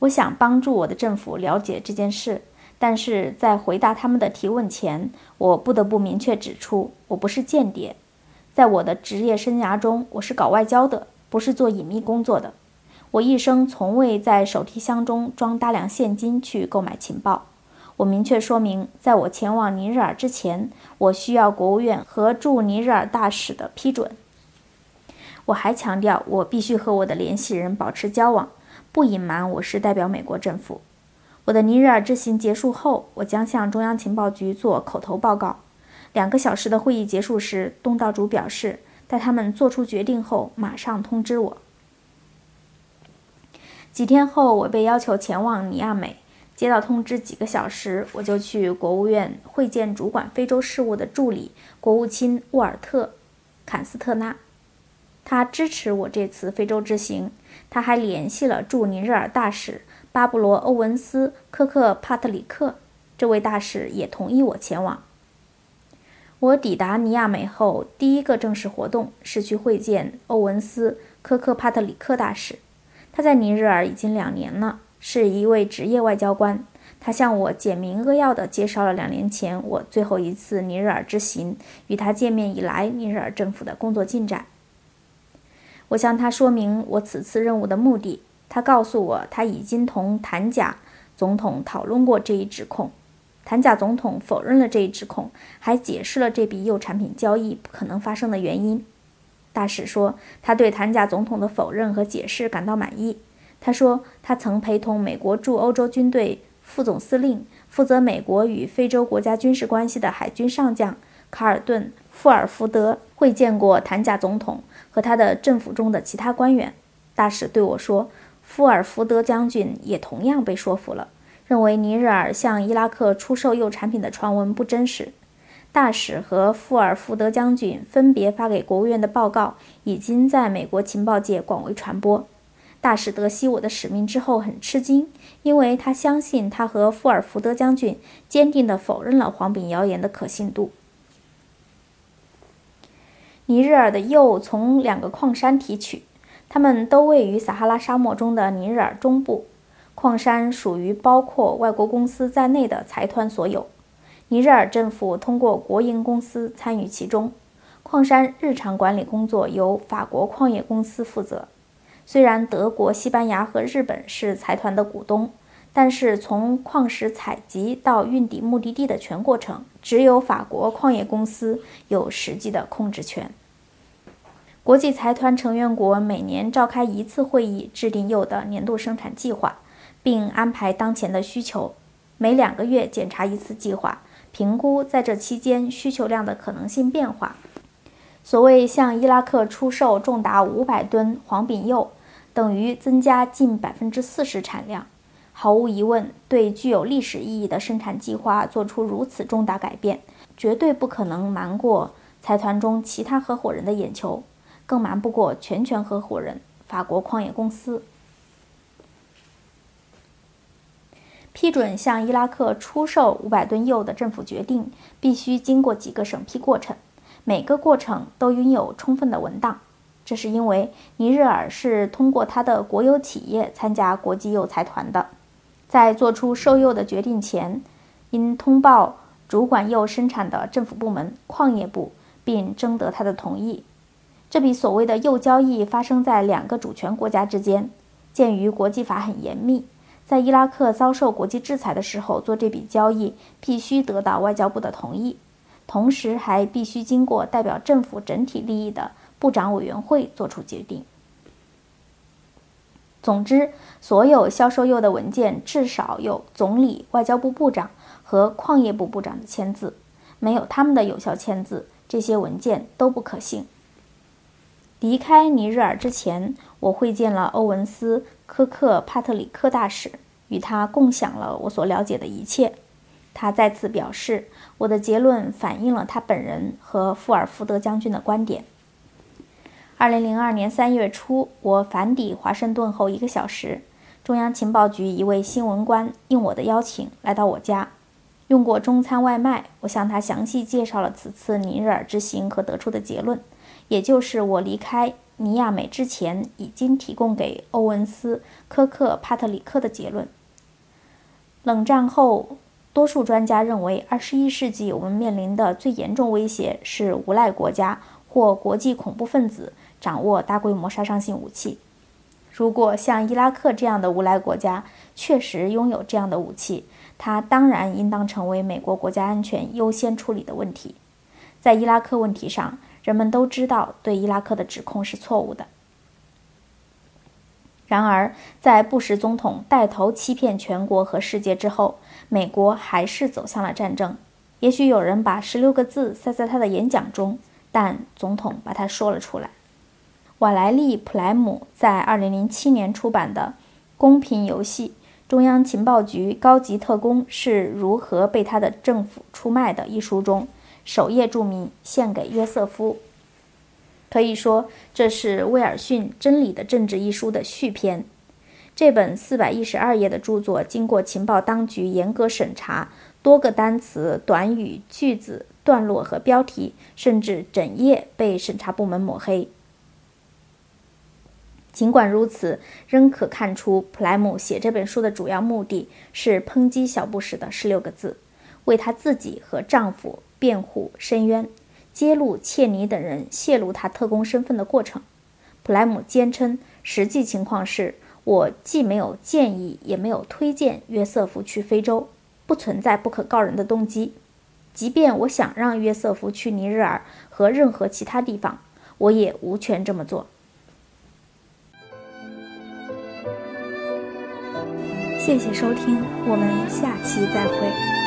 我想帮助我的政府了解这件事，但是在回答他们的提问前，我不得不明确指出，我不是间谍。在我的职业生涯中，我是搞外交的，不是做隐秘工作的。我一生从未在手提箱中装大量现金去购买情报。我明确说明，在我前往尼日尔之前，我需要国务院和驻尼日尔大使的批准。我还强调，我必须和我的联系人保持交往。不隐瞒，我是代表美国政府。我的尼日尔之行结束后，我将向中央情报局做口头报告。两个小时的会议结束时，东道主表示，待他们做出决定后，马上通知我。几天后，我被要求前往尼亚美。接到通知几个小时，我就去国务院会见主管非洲事务的助理国务卿沃尔特·坎斯特纳。他支持我这次非洲之行。他还联系了驻尼日尔大使巴布罗·欧文斯·科克帕特里克，这位大使也同意我前往。我抵达尼亚美后，第一个正式活动是去会见欧文斯·科克帕特里克大使。他在尼日尔已经两年了，是一位职业外交官。他向我简明扼要地介绍了两年前我最后一次尼日尔之行与他见面以来尼日尔政府的工作进展。我向他说明我此次任务的目的，他告诉我他已经同坦贾总统讨论过这一指控，坦贾总统否认了这一指控，还解释了这笔铀产品交易不可能发生的原因。大使说他对坦贾总统的否认和解释感到满意。他说他曾陪同美国驻欧洲军队副总司令、负责美国与非洲国家军事关系的海军上将卡尔顿·富尔福德会见过坦贾总统。和他的政府中的其他官员，大使对我说：“富尔福德将军也同样被说服了，认为尼日尔向伊拉克出售铀产品的传闻不真实。”大使和富尔福德将军分别发给国务院的报告已经在美国情报界广为传播。大使得悉我的使命之后很吃惊，因为他相信他和富尔福德将军坚定地否认了黄饼谣言的可信度。尼日尔的铀从两个矿山提取，它们都位于撒哈拉沙漠中的尼日尔中部。矿山属于包括外国公司在内的财团所有，尼日尔政府通过国营公司参与其中。矿山日常管理工作由法国矿业公司负责。虽然德国、西班牙和日本是财团的股东，但是从矿石采集到运抵目的地的全过程，只有法国矿业公司有实际的控制权。国际财团成员国每年召开一次会议，制定铀的年度生产计划，并安排当前的需求。每两个月检查一次计划，评估在这期间需求量的可能性变化。所谓向伊拉克出售重达五百吨黄饼铀，等于增加近百分之四十产量。毫无疑问，对具有历史意义的生产计划做出如此重大改变，绝对不可能瞒过财团中其他合伙人的眼球。更瞒不过全权合伙人法国矿业公司。批准向伊拉克出售五百吨铀的政府决定，必须经过几个审批过程，每个过程都拥有充分的文档。这是因为尼日尔是通过他的国有企业参加国际铀财团的，在做出售铀的决定前，应通报主管铀生产的政府部门矿业部，并征得他的同意。这笔所谓的铀交易发生在两个主权国家之间。鉴于国际法很严密，在伊拉克遭受国际制裁的时候做这笔交易，必须得到外交部的同意，同时还必须经过代表政府整体利益的部长委员会作出决定。总之，所有销售铀的文件至少有总理、外交部部长和矿业部部长的签字，没有他们的有效签字，这些文件都不可信。离开尼日尔之前，我会见了欧文斯·科克帕特里克大使，与他共享了我所了解的一切。他再次表示，我的结论反映了他本人和富尔福德将军的观点。二零零二年三月初，我返抵华盛顿后一个小时，中央情报局一位新闻官应我的邀请来到我家，用过中餐外卖。我向他详细介绍了此次尼日尔之行和得出的结论。也就是我离开尼亚美之前已经提供给欧文斯·科克帕特里克的结论。冷战后，多数专家认为，二十一世纪我们面临的最严重威胁是无赖国家或国际恐怖分子掌握大规模杀伤性武器。如果像伊拉克这样的无赖国家确实拥有这样的武器，它当然应当成为美国国家安全优先处理的问题。在伊拉克问题上，人们都知道对伊拉克的指控是错误的。然而，在布什总统带头欺骗全国和世界之后，美国还是走向了战争。也许有人把十六个字塞在他的演讲中，但总统把它说了出来。瓦莱利·普莱姆在2007年出版的《公平游戏：中央情报局高级特工是如何被他的政府出卖的》一书中，首页注明“献给约瑟夫”。可以说，这是威尔逊《真理的政治》一书的续篇。这本四百一十二页的著作经过情报当局严格审查，多个单词、短语、句子、段落和标题，甚至整页被审查部门抹黑。尽管如此，仍可看出普莱姆写这本书的主要目的是抨击小布什的十六个字，为他自己和丈夫辩护申冤，揭露切尼等人泄露他特工身份的过程。普莱姆坚称，实际情况是我既没有建议，也没有推荐约瑟夫去非洲，不存在不可告人的动机。即便我想让约瑟夫去尼日尔和任何其他地方，我也无权这么做。谢谢收听，我们下期再会。